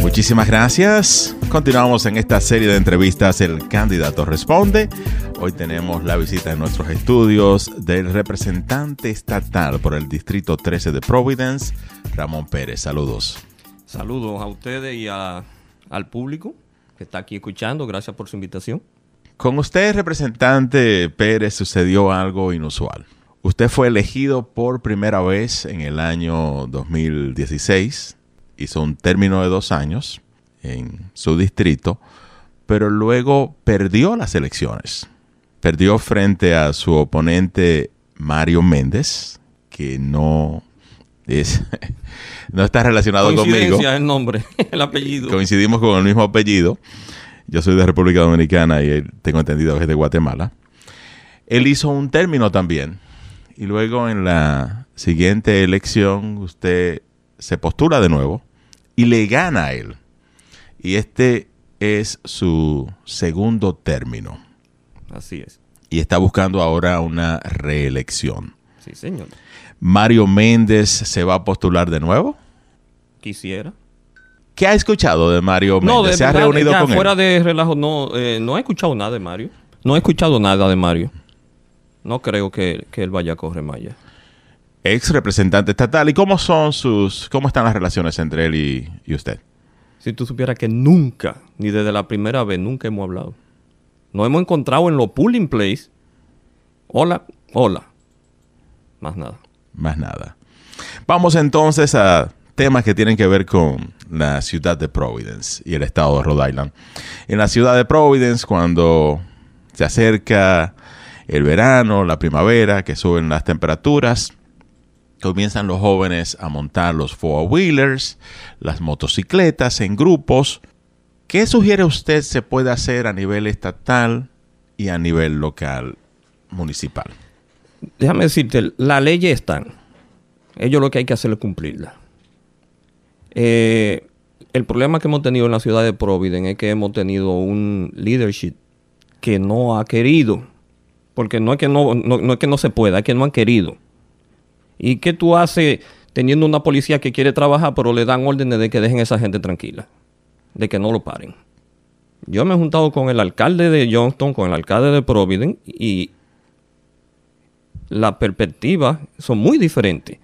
Muchísimas gracias. Continuamos en esta serie de entrevistas El Candidato Responde. Hoy tenemos la visita en nuestros estudios del representante estatal por el Distrito 13 de Providence, Ramón Pérez. Saludos. Saludos a ustedes y al público que está aquí escuchando. Gracias por su invitación. Con usted, representante Pérez, sucedió algo inusual. Usted fue elegido por primera vez en el año 2016 hizo un término de dos años en su distrito, pero luego perdió las elecciones. Perdió frente a su oponente Mario Méndez, que no es no está relacionado conmigo. el nombre, el apellido. Coincidimos con el mismo apellido. Yo soy de República Dominicana y tengo entendido que es de Guatemala. Él hizo un término también. Y luego en la siguiente elección usted se postula de nuevo y le gana a él. Y este es su segundo término. Así es. Y está buscando ahora una reelección. Sí, señor. ¿Mario Méndez se va a postular de nuevo? Quisiera. ¿Qué ha escuchado de Mario Méndez? No, ¿Se ha reunido con fuera de relajo, no, eh, no he escuchado nada de Mario. No he escuchado nada de Mario. No creo que, él vaya a correr Maya ex representante estatal. ¿Y cómo son sus, cómo están las relaciones entre él y, usted? Si tú supieras que nunca, ni desde la primera vez, nunca hemos hablado. Nos hemos encontrado en los pooling place. Hola, hola. Más nada. Más nada. Vamos entonces a temas que tienen que ver con la ciudad de Providence y el estado de Rhode Island. En la ciudad de Providence, cuando se acerca el verano, la primavera, que suben las temperaturas, comienzan los jóvenes a montar los four-wheelers, las motocicletas en grupos. ¿Qué sugiere usted se puede hacer a nivel estatal y a nivel local, municipal? Déjame decirte, la ley están. Ellos lo que hay que hacer es cumplirla. Eh, el problema que hemos tenido en la ciudad de Providence es que hemos tenido un leadership que no ha querido, porque no es que no, no es que no se pueda, es que no han querido ¿Y qué tú haces teniendo una policía que quiere trabajar, pero le dan órdenes de que dejen a esa gente tranquila? De que no lo paren. Yo me he juntado con el alcalde de Johnston, con el alcalde de Providence, y las perspectivas son muy diferentes.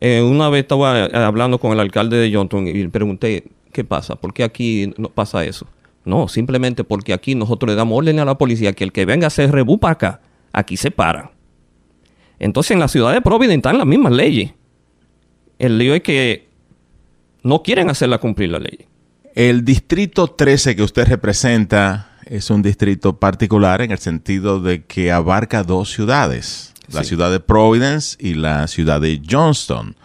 Eh, una vez estaba hablando con el alcalde de Johnston y le pregunté, ¿qué pasa? ¿Por qué aquí no pasa eso? No, simplemente porque aquí nosotros le damos órdenes a la policía que el que venga a hacer rebú para acá, aquí se para. Entonces en la ciudad de Providence están las mismas leyes. El lío es que no quieren hacerla cumplir la ley. El distrito 13 que usted representa es un distrito particular en el sentido de que abarca dos ciudades, la ciudad de Providence y la ciudad de Johnston,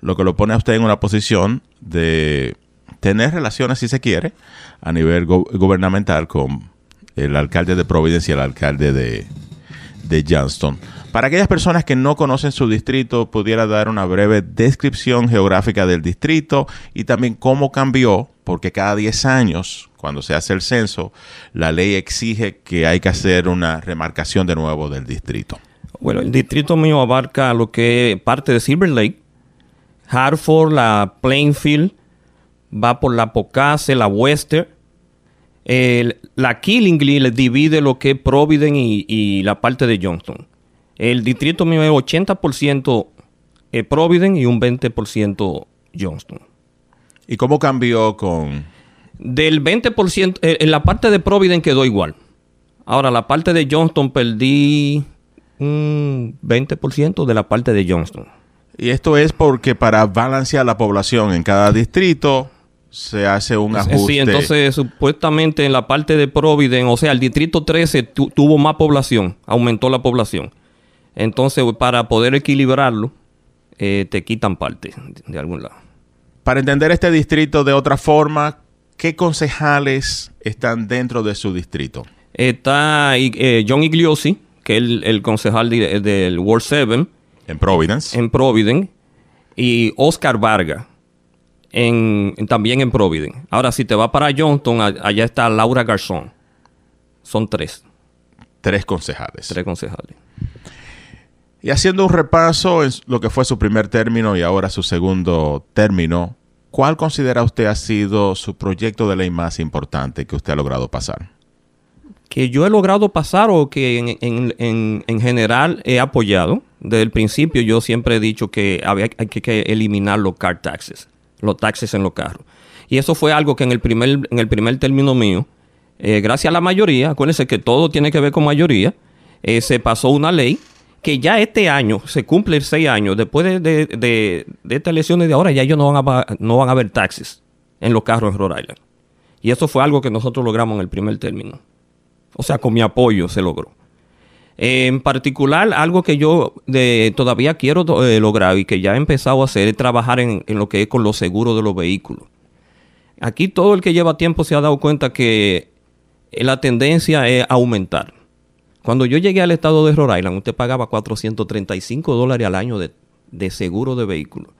lo que lo pone a usted en una posición de tener relaciones, si se quiere, a nivel gubernamental con el alcalde de Providence y el alcalde de, de Johnston. Para aquellas personas que no conocen su distrito, pudiera dar una breve descripción geográfica del distrito y también cómo cambió, porque cada 10 años, cuando se hace el censo, la ley exige que hay que hacer una remarcación de nuevo del distrito. Bueno, el distrito mío abarca lo que parte de Silver Lake, Hartford, la Plainfield, va por la Pocase, la Western, la Killingly divide lo que es Providence y, y la parte de Johnston. El distrito mío es 80% eh, Providence y un 20% Johnston. ¿Y cómo cambió con...? Del 20%, eh, en la parte de Providence quedó igual. Ahora, la parte de Johnston perdí un 20% de la parte de Johnston. Y esto es porque para balancear la población en cada distrito se hace un ajuste. Sí, entonces supuestamente en la parte de Providence, o sea, el distrito 13 tuvo más población, aumentó la población. Entonces, para poder equilibrarlo, eh, te quitan parte de, algún lado. Para entender este distrito de otra forma, ¿qué concejales están dentro de su distrito? Está eh, John Igliosi, que es el, concejal del World 7. En Providence. En Providence. Y Oscar Vargas, en, también en Providence. Ahora, si te vas para Johnston, allá está Laura Garzón. Son tres. Tres concejales. Tres concejales. Y haciendo un repaso en lo que fue su primer término y ahora su segundo término, ¿cuál considera usted ha sido su proyecto de ley más importante que usted ha logrado pasar? Que yo he logrado pasar o que en, en, en, en general he apoyado. Desde el principio yo siempre he dicho que había, hay que, que eliminar los car taxes, los taxes en los carros. Y eso fue algo que en el primer, en el primer término mío, eh, gracias a la mayoría, acuérdense que todo tiene que ver con mayoría, eh, se pasó una ley que ya este año se cumple seis años, después de, de, de, estas elecciones de ahora, ya ellos no van, a, no van a haber taxes en los carros en Rhode Island. Y eso fue algo que nosotros logramos en el primer término. O sea, con mi apoyo se logró. Eh, en particular, algo que yo de, todavía quiero eh, lograr y que ya he empezado a hacer es trabajar en, lo que es con los seguros de los vehículos. Aquí todo el que lleva tiempo se ha dado cuenta que la tendencia es aumentar. Cuando yo llegué al estado de Rhode Island, usted pagaba 435 dólares al año de, de seguro de vehículo.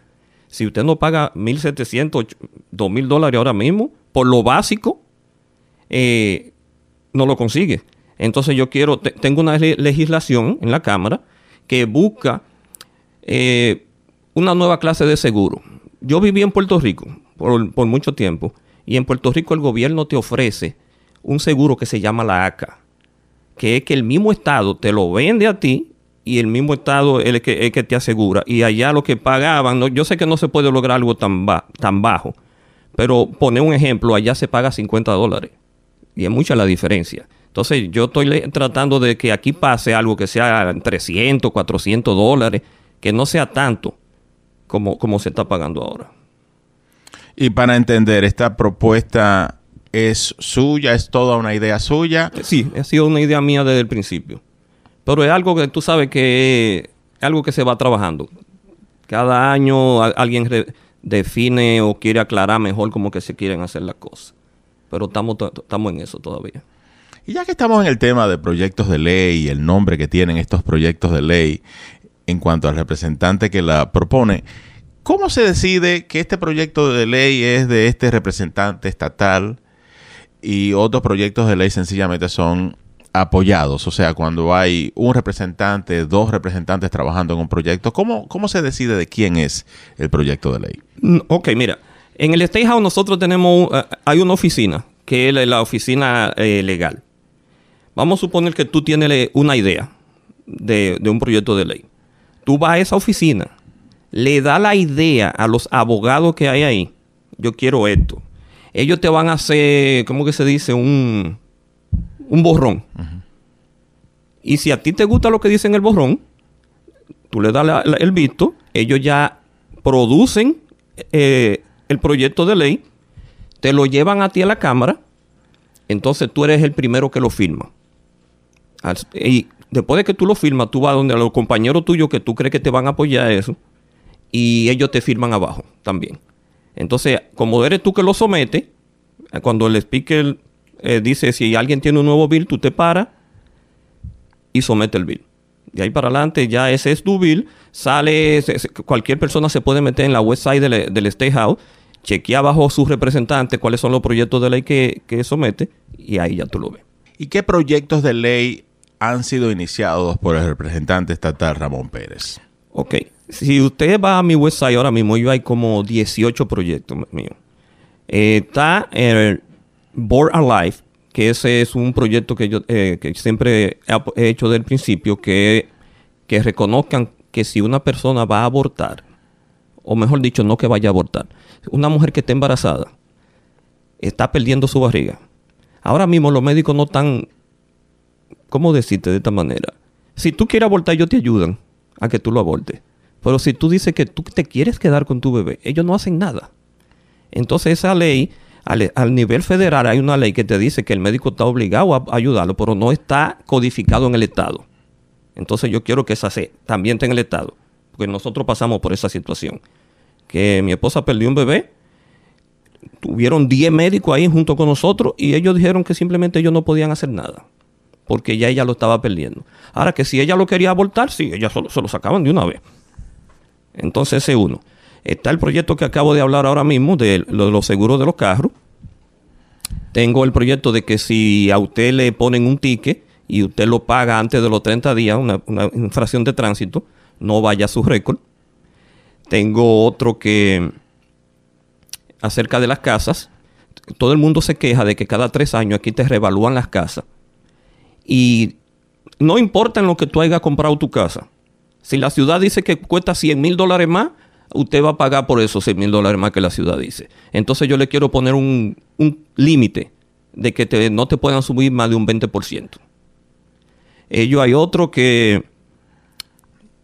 Si usted no paga 1.700, 2.000 dólares ahora mismo, por lo básico, eh, no lo consigue. Entonces yo quiero, tengo una legislación en la Cámara que busca eh, una nueva clase de seguro. Yo viví en Puerto Rico por, mucho tiempo y en Puerto Rico el gobierno te ofrece un seguro que se llama la ACA, que es que el mismo Estado te lo vende a ti y el mismo Estado es el que, te asegura. Y allá lo que pagaban, yo sé que no se puede lograr algo tan, tan bajo, pero poner un ejemplo, allá se paga 50 dólares y es mucha la diferencia. Entonces yo estoy tratando de que aquí pase algo que sea 300, 400 dólares, que no sea tanto como, como se está pagando ahora. Y para entender, esta propuesta es suya, es toda una idea suya. Sí, ha sido una idea mía desde el principio. Pero es algo que tú sabes que es algo que se va trabajando. Cada año alguien define o quiere aclarar mejor cómo que se quieren hacer las cosas. Pero estamos, estamos en eso todavía. Y ya que estamos en el tema de proyectos de ley y el nombre que tienen estos proyectos de ley en cuanto al representante que la propone, ¿cómo se decide que este proyecto de ley es de este representante estatal y otros proyectos de ley sencillamente son apoyados? O sea, cuando hay un representante, dos representantes trabajando en un proyecto, ¿cómo, cómo se decide de quién es el proyecto de ley? Ok, mira, en el State House nosotros tenemos, uh, hay una oficina, que es la oficina eh, legal. Vamos a suponer que tú tienes una idea de, un proyecto de ley. Tú vas a esa oficina, le das la idea a los abogados que hay ahí. Yo quiero esto. Ellos te van a hacer, ¿cómo que se dice? Un, un borrón. Y si a ti te gusta lo que dice en el borrón, tú le das el visto, ellos ya producen eh, el proyecto de ley, te lo llevan a ti a la Cámara, entonces tú eres el primero que lo firma. Y después de que tú lo firmas, tú vas donde los compañeros tuyos que tú crees que te van a apoyar eso, y ellos te firman abajo también. Entonces, como eres tú que lo sometes, cuando el speaker eh, dice si alguien tiene un nuevo bill, tú te paras y somete el bill. De ahí para adelante ya ese es tu bill, sale, cualquier persona se puede meter en la website del, del State House, chequea bajo su representante cuáles son los proyectos de ley que, que somete y ahí ya tú lo ves. ¿Y qué proyectos de ley han sido iniciados por el representante estatal Ramón Pérez? Ok, si usted va a mi website ahora mismo, yo hay como 18 proyectos míos. Eh, está el Board Alive, que ese es un proyecto que yo eh, que siempre he hecho del principio, que, que reconozcan que si una persona va a abortar, o mejor dicho, no que vaya a abortar, una mujer que está embarazada, está perdiendo su barriga. Ahora mismo los médicos no están, ¿cómo decirte de esta manera? Si tú quieres abortar, ellos te ayudan a que tú lo abortes. Pero si tú dices que tú te quieres quedar con tu bebé, ellos no hacen nada. Entonces esa ley, al, nivel federal hay una ley que te dice que el médico está obligado a ayudarlo, pero no está codificado en el Estado. Entonces yo quiero que esa se, también en el Estado, porque nosotros pasamos por esa situación. Que mi esposa perdió un bebé, tuvieron 10 médicos ahí junto con nosotros y ellos dijeron que simplemente ellos no podían hacer nada, porque ya ella lo estaba perdiendo. Ahora que si ella lo quería abortar, sí, ella solo, se lo sacaban de una vez. Entonces ese uno. Está el proyecto que acabo de hablar ahora mismo de, los seguros de los carros. Tengo el proyecto de que si a usted le ponen un ticket y usted lo paga antes de los 30 días, una, una infracción de tránsito, no vaya a su récord. Tengo otro que acerca de las casas. Todo el mundo se queja de que cada tres años aquí te revalúan las casas. Y no importa en lo que tú hayas comprado tu casa. Si la ciudad dice que cuesta 100 mil dólares más, usted va a pagar por esos 100 mil dólares más que la ciudad dice. Entonces yo le quiero poner un, un límite de que te, no te puedan subir más de un 20%. Ellos hay otro que...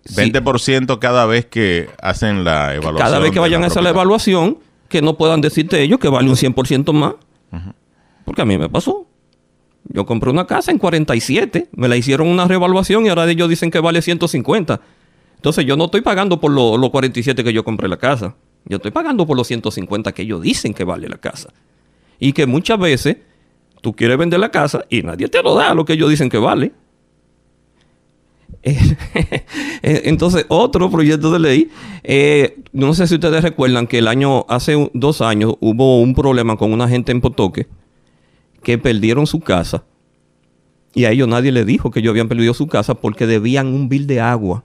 20% cada vez que hacen la evaluación. Cada vez que vayan a hacer la evaluación, que no puedan decirte ellos que vale un 100% más. Porque a mí me pasó. Yo compré una casa en 47, me la hicieron una revaluación y ahora ellos dicen que vale 150. Entonces yo no estoy pagando por lo- los 47 que yo compré la casa. Yo estoy pagando por los 150 que ellos dicen que vale la casa. Y que muchas veces tú quieres vender la casa y nadie te lo da lo que ellos dicen que vale. Eh, Entonces, otro proyecto de ley, eh, no sé si ustedes recuerdan que el año, hace dos años, hubo un problema con una gente en Potoque que perdieron su casa y a ellos nadie le dijo que ellos habían perdido su casa porque debían un bill de agua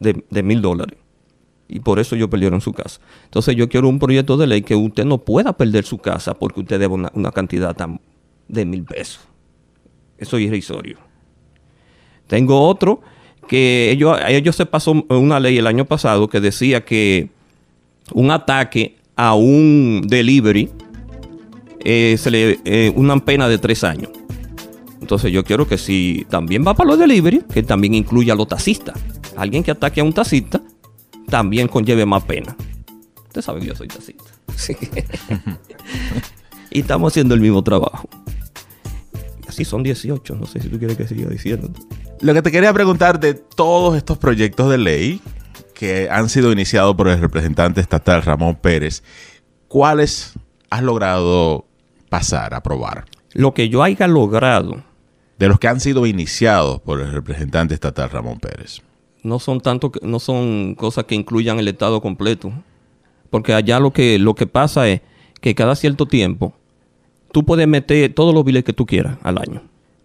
de mil dólares. Y por eso ellos perdieron su casa. Entonces yo quiero un proyecto de ley que usted no pueda perder su casa porque usted debe una, una cantidad tan de mil pesos. Eso es irrisorio. Tengo otro que ellos, a ellos se pasó una ley el año pasado que decía que un ataque a un delivery eh, se le eh, una pena de tres años. Entonces yo quiero que si también va para los delivery, que también incluya a los taxistas. Alguien que ataque a un taxista también conlleve más pena. Usted sabe que yo soy taxista. Sí. y estamos haciendo el mismo trabajo. Así son 18, no sé si tú quieres que siga diciendo. Lo que te quería preguntar de todos estos proyectos de ley que han sido iniciados por el representante estatal Ramón Pérez, ¿cuáles has logrado pasar, aprobar? Lo que yo haya logrado De los que han sido iniciados por el representante estatal Ramón Pérez. no son tanto que- no son cosas que incluyan el estado completo porque allá lo que lo que pasa es que cada cierto tiempo tú puedes meter todos los biles que tú quieras al año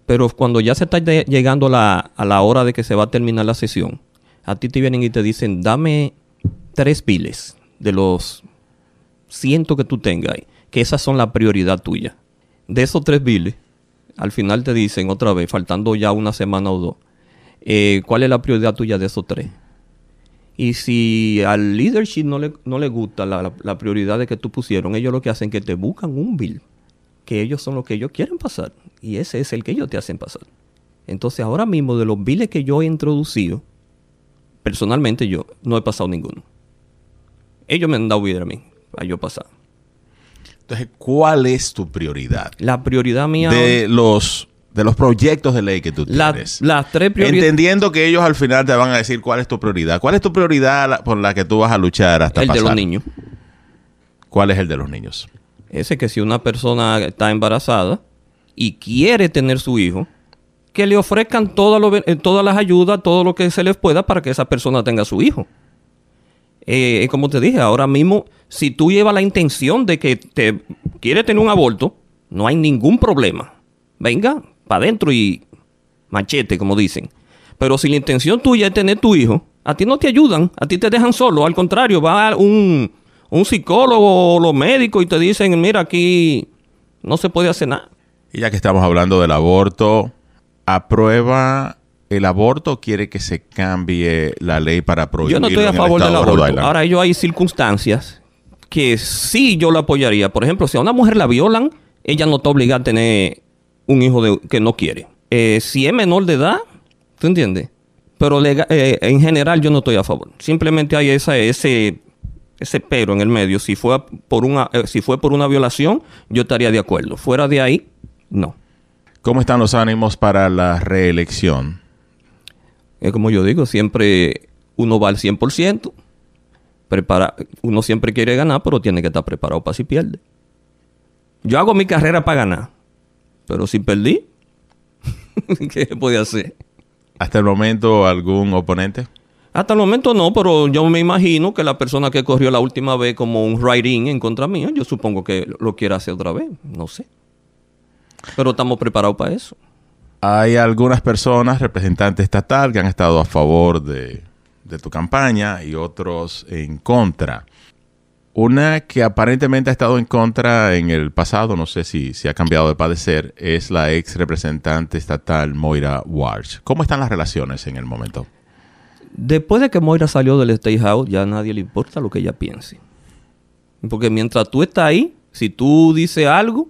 pero cuando ya se está llegando a la, a la hora de que se va a terminar la sesión a ti te vienen y te dicen dame tres biles de los cientos que tú tengas ahí, que esas son la prioridad tuya de esos tres biles al final te dicen otra vez faltando ya una semana o dos eh, cuál es la prioridad tuya de esos tres. Y si al leadership no le, no le gusta la, la, prioridad de que tú pusieron, ellos lo que hacen es que te buscan un bill, que ellos son los que ellos quieren pasar. Y ese es el que ellos te hacen pasar. Entonces ahora mismo de los billes que yo he introducido, personalmente yo no he pasado ninguno. Ellos me han dado bill a mí, para yo pasar. Entonces, ¿cuál es tu prioridad? La prioridad mía... De los, de los proyectos de ley que tú la- tienes. las tres prioridades... Entendiendo que ellos al final te van a decir cuál es tu prioridad. ¿Cuál es tu prioridad por la que tú vas a luchar hasta El de pasar? los niños. ¿Cuál es el de los niños? Ese que si una persona está embarazada y quiere tener su hijo, que le ofrezcan todas, eh, todas las ayudas, todo lo que se les pueda para que esa persona tenga su hijo. Eh, como te dije, ahora mismo, si tú llevas la intención de que te quiere tener un aborto, no hay ningún problema. Venga, para adentro y machete, como dicen. Pero si la intención tuya es tener tu hijo, a ti no te ayudan, a ti te dejan solo. Al contrario, va un, un psicólogo o los médicos y te dicen, mira, aquí no se puede hacer nada. Y ya que estamos hablando del aborto, ¿aprueba el aborto quiere que se cambie la ley para prohibirlo Yo no estoy a favor del de aborto. Ahora, ellos hay circunstancias que sí yo lo apoyaría. Por ejemplo, si a una mujer la violan, ella no está obligada a tener un hijo de- que no quiere. Eh, si es menor de edad, ¿tú entiendes? Pero eh, en general yo no estoy a favor. Simplemente hay esa, ese, ese pero en el medio. Si fue, por una, eh, si fue por una violación, yo estaría de acuerdo. Fuera de ahí, no. ¿Cómo están los ánimos para la reelección? Es como yo digo, siempre uno va al 100%. Prepara, uno siempre quiere ganar, pero tiene que estar preparado para si pierde. Yo hago mi carrera para ganar. Pero si perdí, ¿qué puede hacer? ¿Hasta el momento algún oponente? Hasta el momento no, pero yo me imagino que la persona que corrió la última vez como un writing en contra mía, yo supongo que lo quiera hacer otra vez. No sé. Pero estamos preparados para eso. Hay algunas personas, representantes estatal, que han estado a favor de, tu campaña y otros en contra. Una que aparentemente ha estado en contra en el pasado, no sé si, si ha cambiado de padecer, es la ex representante estatal Moira Walsh. ¿Cómo están las relaciones en el momento? Después de que Moira salió del State House, ya a nadie le importa lo que ella piense. Porque mientras tú estás ahí, si tú dices algo,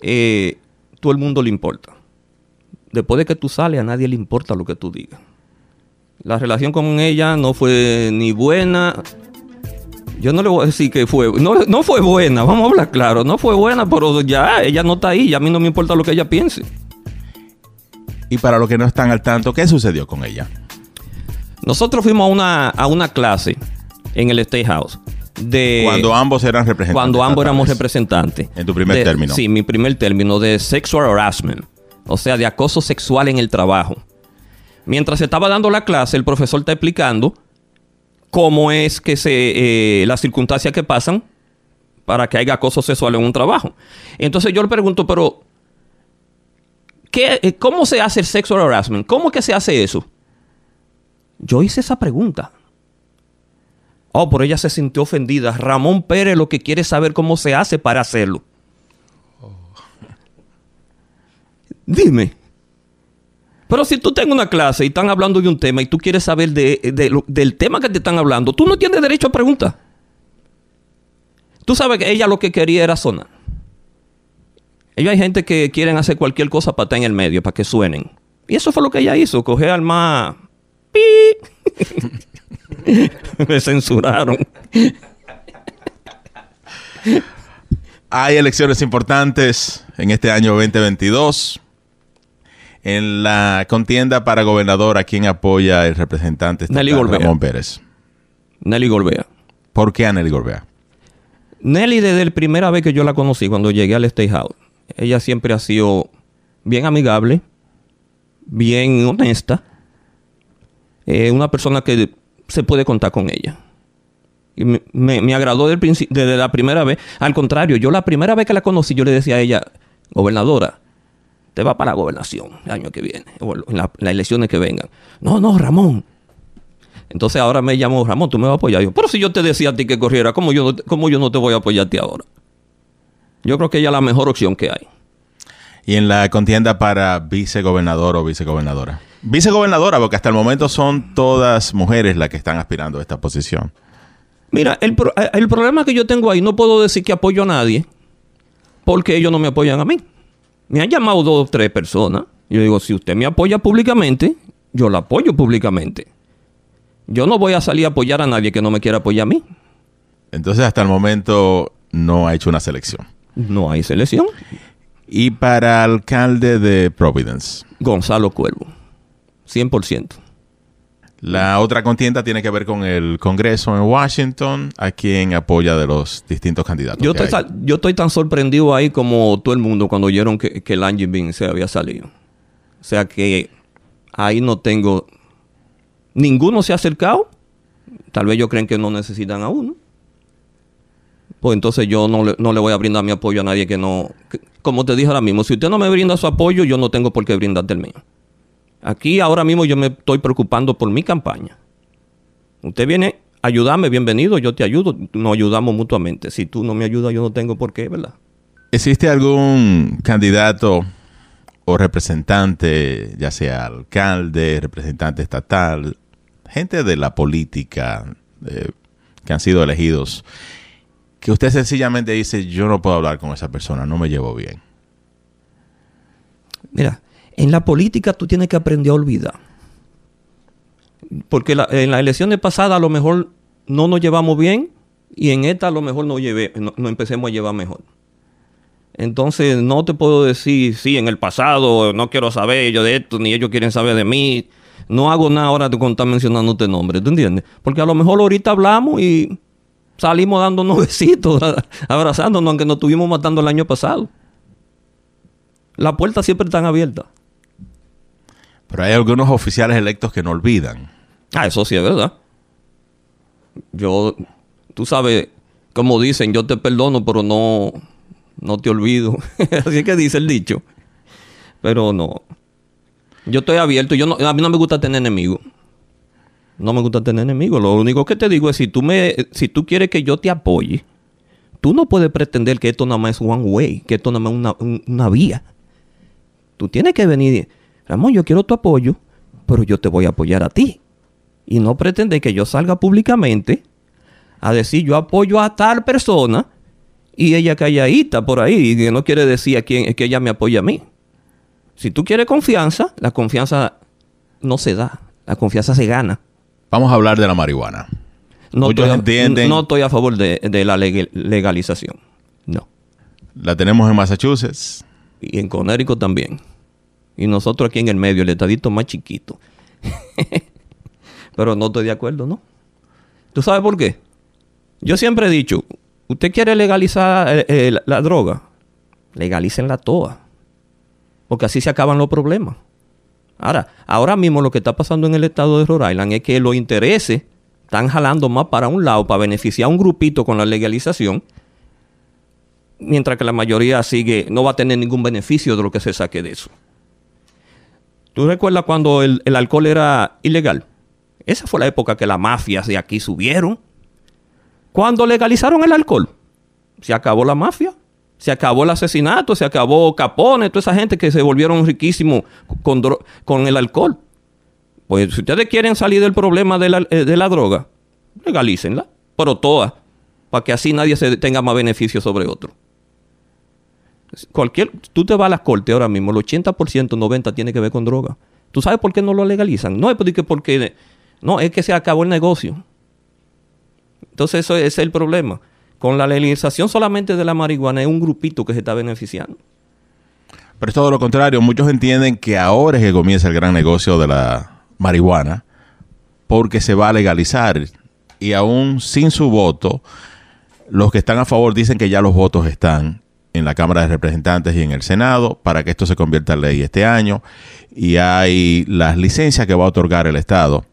eh, todo el mundo le importa. Después de que tú sales, a nadie le importa lo que tú digas. La relación con ella no fue ni buena. Yo no le voy a decir que fue. No, no fue buena, vamos a hablar claro. No fue buena, pero ya ella no está ahí. Y a mí no me importa lo que ella piense. Y para los que no están al tanto, ¿qué sucedió con ella? Nosotros fuimos a una, a una clase en el State House. De, cuando ambos eran representantes. Cuando ambos éramos representantes. En tu primer De- término. Sí, mi primer término de sexual harassment. O sea, de acoso sexual en el trabajo. Mientras estaba dando la clase, el profesor está explicando cómo es que se. eh, las circunstancias que pasan para que haya acoso sexual en un trabajo. Entonces yo le pregunto, pero. ¿qué, eh, ¿Cómo se hace el sexual harassment? ¿Cómo que se hace eso? Yo hice esa pregunta. Oh, por ella se sintió ofendida. Ramón Pérez lo que quiere es saber cómo se hace para hacerlo. Dime. Pero si tú tengo una clase y están hablando de un tema y tú quieres saber de- de lo- del tema que te están hablando, tú no tienes derecho a preguntar. Tú sabes que ella lo que quería era sonar. Ellos hay gente que quieren hacer cualquier cosa para estar en el medio, para que suenen. Y eso fue lo que ella hizo, coger al más... Me censuraron. Hay elecciones importantes en este año 2022. En la contienda para gobernador, ¿a quién apoya el representante estatal Nelly. Ramón Pérez? Nelly Golbea. ¿Por qué a Nelly Gorbea? Nelly, desde la primera vez que yo la conocí, cuando llegué al State House, ella siempre ha sido bien amigable, bien honesta, eh, una persona que se puede contar con ella. Y me, me- me agradó desde la primera vez. Al contrario, yo la primera vez que la conocí, yo le decía a ella, gobernadora, te va para la gobernación el año que viene, o en la- las elecciones que vengan. No, no, Ramón. Entonces ahora me llamó Ramón, tú me vas a apoyar. Yo, pero si yo te decía a ti que corriera, ¿cómo yo, no yo no te voy a apoyarte ahora? Yo creo que ella es la mejor opción que hay. Y en la contienda para vicegobernador o vicegobernadora. Vicegobernadora, porque hasta el momento son todas mujeres las que están aspirando a esta posición. Mira, el, pro- eh, el problema que yo tengo ahí, no puedo decir que apoyo a nadie porque ellos no me apoyan a mí. Me han llamado dos o tres personas. Yo digo, si usted me apoya públicamente, yo la apoyo públicamente. Yo no voy a salir a apoyar a nadie que no me quiera apoyar a mí. Entonces, hasta el momento no ha hecho una selección. No hay selección. Y para alcalde de Providence. Gonzalo Cuervo. 100%. La otra contienda tiene que ver con el Congreso en Washington, a quien apoya de los distintos candidatos. Yo estoy, yo estoy tan sorprendido ahí como todo el mundo cuando oyeron que, que el Angie Bean se había salido. O sea que ahí no tengo... Ninguno se ha acercado. Tal vez ellos creen que no necesitan a uno. Pues entonces yo no le, no le voy a brindar mi apoyo a nadie que no... que- como te dije ahora mismo, si usted no me brinda su apoyo, yo no tengo por qué brindarte el mío. Aquí ahora mismo yo me estoy preocupando por mi campaña. Usted viene a ayudarme, bienvenido, yo te ayudo, nos ayudamos mutuamente. Si tú no me ayudas, yo no tengo por qué, ¿verdad? ¿Existe algún candidato o representante, ya sea alcalde, representante estatal, gente de la política eh, que han sido elegidos, que usted sencillamente dice, yo no puedo hablar con esa persona, no me llevo bien? Mira, en la política tú tienes que aprender a olvidar. Porque en las elecciones pasadas a lo mejor no nos llevamos bien y en esta a lo mejor no, empecemos a llevar mejor. Entonces no te puedo decir, sí, en el pasado no quiero saber yo de esto, ni ellos quieren saber de mí. No hago nada ahora de contar mencionándote nombre, ¿tú entiendes? Porque a lo mejor ahorita hablamos y salimos dándonos besitos, abrazándonos, aunque nos estuvimos matando el año pasado. Las puertas siempre están abiertas. Pero hay algunos oficiales electos que no olvidan. Ah, eso sí es verdad. Yo, tú sabes, como dicen, yo te perdono, pero no, no te olvido. Así es que dice el dicho. Pero no. Yo estoy abierto. Yo no, a mí no me gusta tener enemigos. No me gusta tener enemigos. Lo único que te digo es si tú me, si tú quieres que yo te apoye, tú no puedes pretender que esto nada más es one way, que esto nada más es una, un- una vía. Tú tienes que venir, Ramón, yo quiero tu apoyo, pero yo te voy a apoyar a ti. Y no pretender que yo salga públicamente a decir yo apoyo a tal persona y ella calladita por ahí y que no quiere decir a quién que ella me apoya a mí. Si tú quieres confianza, la confianza no se da, la confianza se gana. Vamos a hablar de la marihuana. No, Muchos estoy a, entienden- no estoy a favor de, de la legal- legalización. No. La tenemos en Massachusetts. Y en Connecticut también. Y nosotros aquí en el medio, el estadito más chiquito. Pero no estoy de acuerdo, ¿no? ¿Tú sabes por qué? Yo siempre he dicho, usted quiere legalizar eh, eh, la, la droga, legalícenla toda. Porque así se acaban los problemas. Ahora, ahora mismo lo que está pasando en el estado de Rhode Island es que los intereses están jalando más para un lado para beneficiar a un grupito con la legalización, mientras que la mayoría sigue, no va a tener ningún beneficio de lo que se saque de eso. ¿Tú recuerdas cuando el, el alcohol era ilegal? Esa fue la época que las mafias de aquí subieron. Cuando legalizaron el alcohol, se acabó la mafia, se acabó el asesinato, se acabó Capone, toda esa gente que se volvieron riquísimos con, con el alcohol. Pues si ustedes quieren salir del problema de la, eh, de la droga, legalícenla, pero todas, para que así nadie se tenga más beneficio sobre otro. Cualquier, tú te vas a las cortes ahora mismo, el 80%, 90% tiene que ver con droga. ¿Tú sabes por qué no lo legalizan? No es porque, porque no, es que se acabó el negocio. Entonces eso es el problema. Con la legalización solamente de la marihuana es un grupito que se está beneficiando. Pero es todo lo contrario. Muchos entienden que ahora es que comienza el gran negocio de la marihuana porque se va a legalizar. Y aún sin su voto, los que están a favor dicen que ya los votos están en la Cámara de Representantes y en el Senado para que esto se convierta en ley este año. Y hay las licencias que va a otorgar el Estado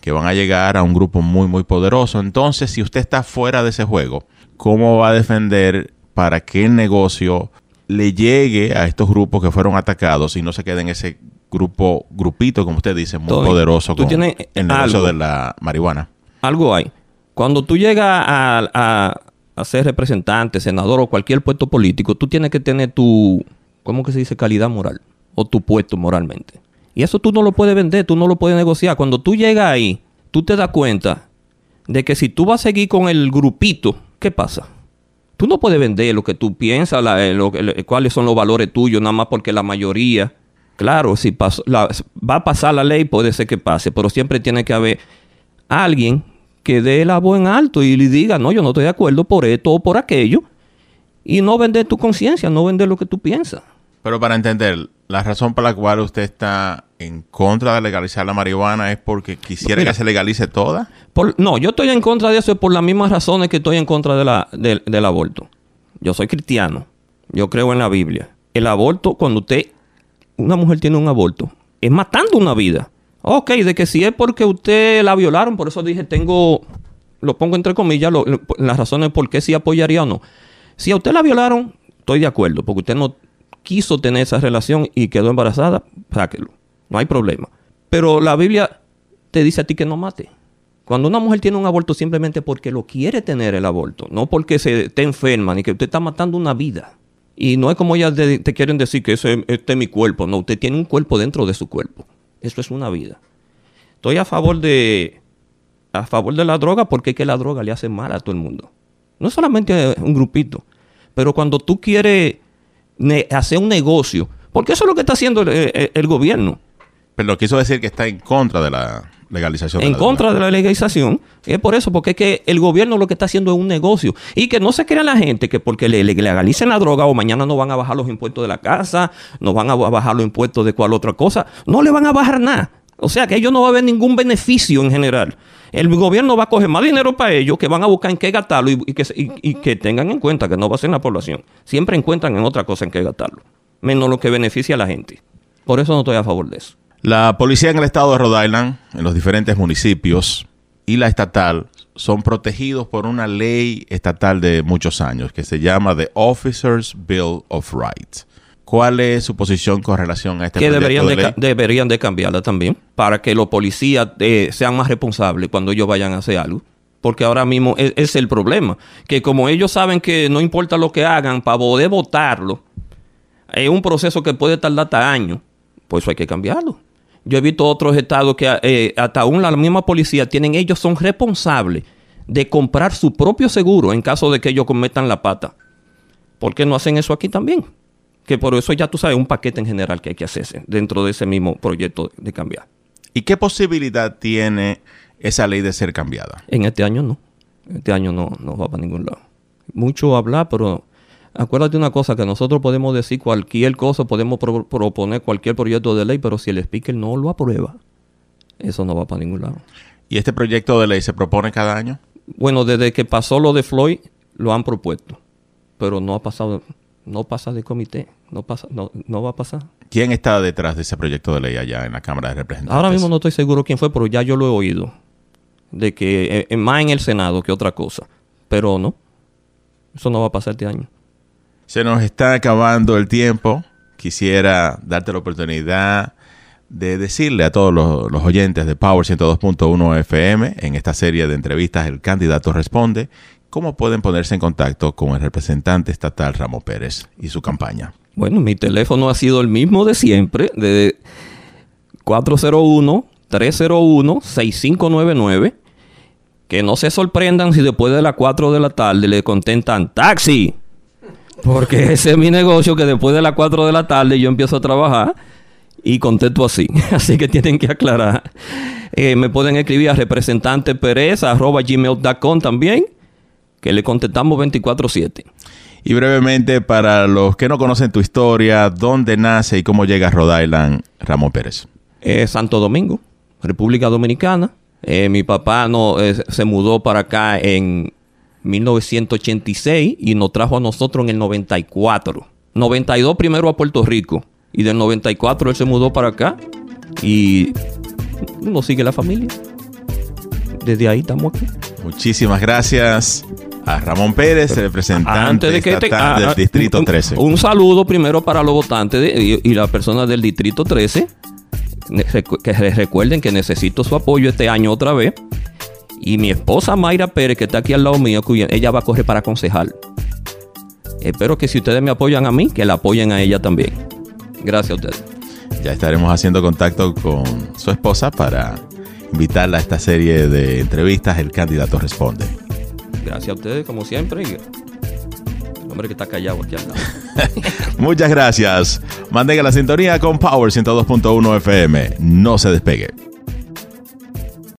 que van a llegar a un grupo muy, muy poderoso. Entonces, si usted está fuera de ese juego, ¿cómo va a defender para que el negocio le llegue a estos grupos que fueron atacados y no se quede en ese grupo, grupito, como usted dice, muy poderoso tú con tienes el negocio algo. de la marihuana? Algo hay. Cuando tú llegas a, a- a ser representante, senador o cualquier puesto político, tú tienes que tener tu, ¿cómo que se dice? Calidad moral. O tu puesto moralmente. Y eso tú no lo puedes vender, tú no lo puedes negociar. Cuando tú llegas ahí, tú te das cuenta de que si tú vas a seguir con el grupito, ¿qué pasa? Tú no puedes vender lo que tú piensas, la- eh, lo le- cuáles son los valores tuyos, nada más porque la mayoría, claro, si pasó- la- va a pasar la ley, puede ser que pase, pero siempre tiene que haber alguien que dé la voz en alto y le diga, no, yo no estoy de acuerdo por esto o por aquello, y no vender tu conciencia, no vender lo que tú piensas. Pero para entender, la razón por la cual usted está en contra de legalizar la marihuana es porque quisiera Mira. que se legalice toda. Por- no, yo estoy en contra de eso por las mismas razones que estoy en contra de la, del- del aborto. Yo soy cristiano. Yo creo en la Biblia. El aborto, cuando usted, una mujer tiene un aborto, es matando una vida. Ok, de que si es porque usted la violaron, por eso dije, tengo, lo pongo entre comillas, lo- las razones por qué sí apoyaría o no. Si a usted la violaron, estoy de acuerdo, porque usted no quiso tener esa relación y quedó embarazada, sáquelo. No hay problema. Pero la Biblia te dice a ti que no mate. Cuando una mujer tiene un aborto simplemente porque lo quiere tener el aborto, no porque se esté enferma ni que usted está matando una vida. Y no es como ellas te quieren decir que ese, este es mi cuerpo. No, usted tiene un cuerpo dentro de su cuerpo. Eso es una vida. Estoy a favor de a favor de la droga porque es que la droga le hace mal a todo el mundo. No solamente a un grupito, pero cuando tú quieres hacer un negocio, porque eso es lo que está haciendo el, el- el gobierno Pero quiso decir que está en contra de la legalización. en contra de la legalización. Es por eso, porque es que el gobierno lo que está haciendo es un negocio. Y que no se crea la gente que porque le, le legalicen la droga o mañana no van a bajar los impuestos de la casa, no van a bajar los impuestos de cual otra cosa, no le van a bajar nada. O sea que ellos no va a haber ningún beneficio en general. El gobierno va a coger más dinero para ellos que van a buscar en qué gastarlo y, y que, y que tengan en cuenta que no va a ser la población. Siempre encuentran en otra cosa en qué gastarlo. Menos lo que beneficia a la gente. Por eso no estoy a favor de eso. La policía en el estado de Rhode Island, en los diferentes municipios y la estatal son protegidos por una ley estatal de muchos años que se llama The Officers Bill of Rights. ¿Cuál es su posición con relación a este que deberían de de, ley? ca- deberían de cambiarla también para que los policías eh, sean más responsables cuando ellos vayan a hacer algo. Porque ahora mismo es, es el problema. Que como ellos saben que no importa lo que hagan, para poder votarlo, es un proceso que puede tardar hasta años. Pues eso hay que cambiarlo. Yo he visto otros estados que eh, hasta aún la misma policía tienen, ellos son responsables de comprar su propio seguro en caso de que ellos cometan la pata. ¿Por qué no hacen eso aquí también? Que por eso ya tú sabes un paquete en general que hay que hacerse dentro de ese mismo proyecto de cambiar. ¿Y qué posibilidad tiene esa ley de ser cambiada? En este año no. Este año no, no va para ningún lado. Mucho hablar, pero acuérdate una cosa, que nosotros podemos decir cualquier cosa, podemos pro- proponer cualquier proyecto de ley, pero si el speaker no lo aprueba, eso no va para ningún lado. ¿Y este proyecto de ley se propone cada año? Bueno, desde que pasó lo de Floyd, lo han propuesto, pero no ha pasado, no pasa de comité, no pasa, no, no va a pasar. ¿Quién está detrás de ese proyecto de ley allá en la Cámara de Representantes? Ahora mismo no estoy seguro quién fue, pero ya yo lo he oído. De que eh, más en el Senado que otra cosa. Pero no. Eso no va a pasar este año. Se nos está acabando el tiempo. Quisiera darte la oportunidad de decirle a todos los, oyentes de Power 102.1 FM en esta serie de entrevistas El candidato responde cómo pueden ponerse en contacto con el representante estatal Ramón Pérez y su campaña. Bueno, mi teléfono ha sido el mismo de siempre, de 401-301-6599. Que no se sorprendan si después de las 4 de la tarde le contentan taxi. Porque ese es mi negocio que después de las 4 de la tarde yo empiezo a trabajar y contesto así. Así que tienen que aclarar. Eh, me pueden escribir a representanteperez.gmail.com también, que le contestamos 24-7. Y brevemente, para los que no conocen tu historia, dónde nace y cómo llega a Rhode Island Ramón Pérez. Eh, Santo Domingo, República Dominicana. Eh, mi papá no, eh, se mudó para acá en 1986 y nos trajo a nosotros en el 94. 92 primero a Puerto Rico y del 94 él se mudó para acá y nos sigue la familia. Desde ahí estamos aquí. Muchísimas gracias a Ramón Pérez, representante Antes de que te- estatal ah, del ah, Distrito un- 13. Un, saludo primero para los votantes de- y, y las personas del Distrito 13. Ne- recu- Que re- recuerden que necesito su apoyo este año otra vez. Y mi esposa Mayra Pérez, que está aquí al lado mío, ella va a correr para concejal. Espero que si ustedes me apoyan a mí, que la apoyen a ella también. Gracias a ustedes. Ya estaremos haciendo contacto con su esposa para invitarla a esta serie de entrevistas. El candidato responde. Gracias a ustedes, como siempre. el hombre que está callado aquí al lado. Muchas gracias. Mantenga la sintonía con Power 102.1 FM. No se despegue.